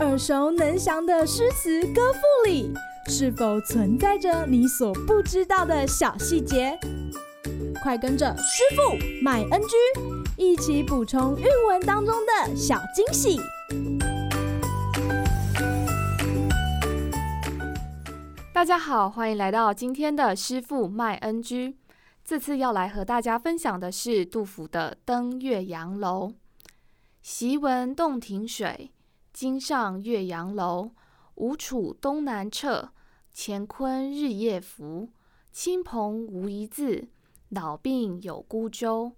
耳熟能详的诗词歌赋里，是否存在着你所不知道的小细节？快跟着师傅麦恩居一起补充韵文当中的小惊喜！大家好，欢迎来到今天的师傅麦恩居。这次要来和大家分享的是杜甫的《登岳阳楼》。昔闻洞庭水，今上岳阳楼。吴楚东南坼，乾坤日夜浮。亲朋无一字，老病有孤舟。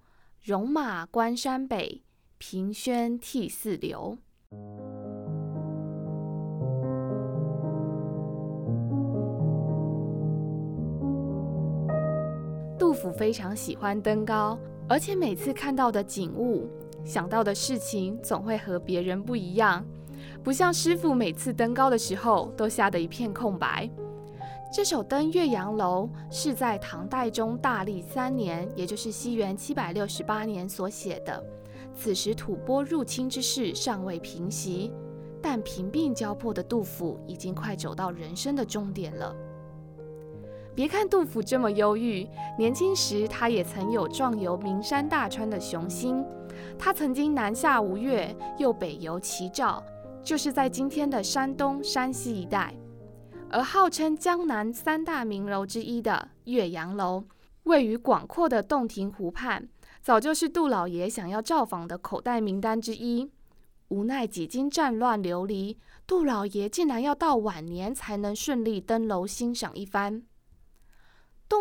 戎马关山北，凭轩涕泗流。杜甫非常喜欢登高，而且每次看到的景物、想到的事情，总会和别人不一样。不像师傅每次登高的时候都吓得一片空白。这首《登岳阳楼》是在唐代宗大历三年，也就是西元七百六十八年所写的。此时吐蕃入侵之势尚未平息，但贫病交迫的杜甫已经快走到人生的终点了。别看杜甫这么忧郁，年轻时他也曾有壮游名山大川的雄心。他曾经南下吴越，又北游齐赵。就是在今天的山东、山西一带，而号称江南三大名楼之一的岳阳楼，位于广阔的洞庭湖畔，早就是杜老爷想要造访的口袋名单之一。无奈几经战乱流离，杜老爷竟然要到晚年才能顺利登楼欣赏一番。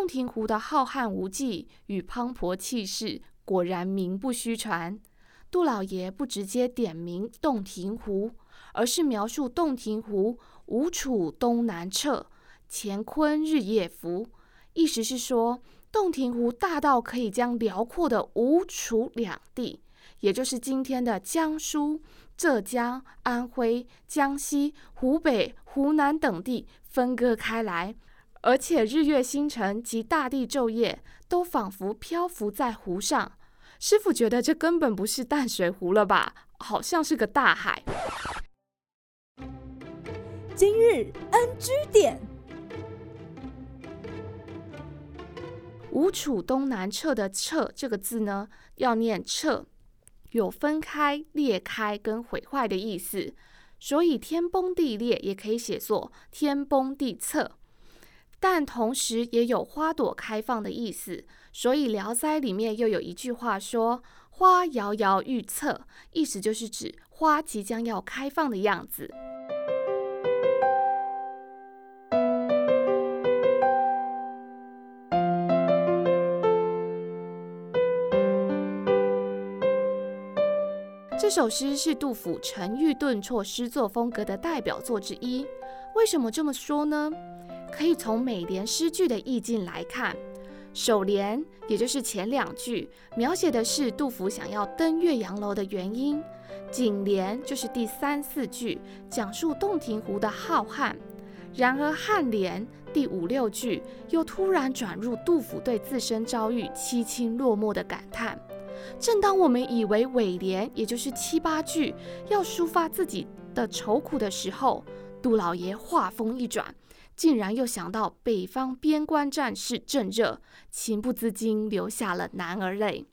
洞庭湖的浩瀚无际与磅礴气势，果然名不虚传。杜老爷不直接点名洞庭湖。而是描述洞庭湖吴楚东南坼，乾坤日夜浮。意思是说，洞庭湖大到可以将辽阔的吴楚两地，也就是今天的江苏、浙江、安徽、江西、湖北、湖南等地分割开来，而且日月星辰及大地昼夜都仿佛漂浮在湖上。师傅觉得这根本不是淡水湖了吧？好像是个大海。今日 NG 点，吴楚东南坼的“坼”这个字呢，要念“撤”，有分开、裂开跟毁坏的意思，所以天崩地裂也可以写作天崩地坼。但同时也有花朵开放的意思，所以《聊斋》里面又有一句话说：“花摇摇欲测”，意思就是指花即将要开放的样子。这首诗是杜甫沉郁顿挫诗作风格的代表作之一。为什么这么说呢？可以从每联诗句的意境来看。首联也就是前两句，描写的是杜甫想要登岳阳楼的原因；紧联就是第三四句，讲述洞庭湖的浩瀚。然而颔联第五六句又突然转入杜甫对自身遭遇凄清落寞的感叹。正当我们以为尾联，也就是七八句，要抒发自己的愁苦的时候，杜老爷话锋一转，竟然又想到北方边关战事正热，情不自禁流下了男儿泪。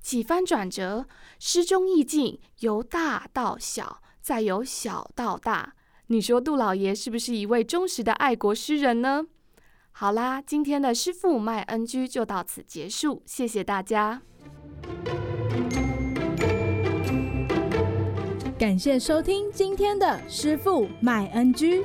几番转折，诗中意境由大到小，再由小到大。你说杜老爷是不是一位忠实的爱国诗人呢？好啦，今天的师傅麦恩居就到此结束，谢谢大家。感谢收听今天的师傅麦恩居。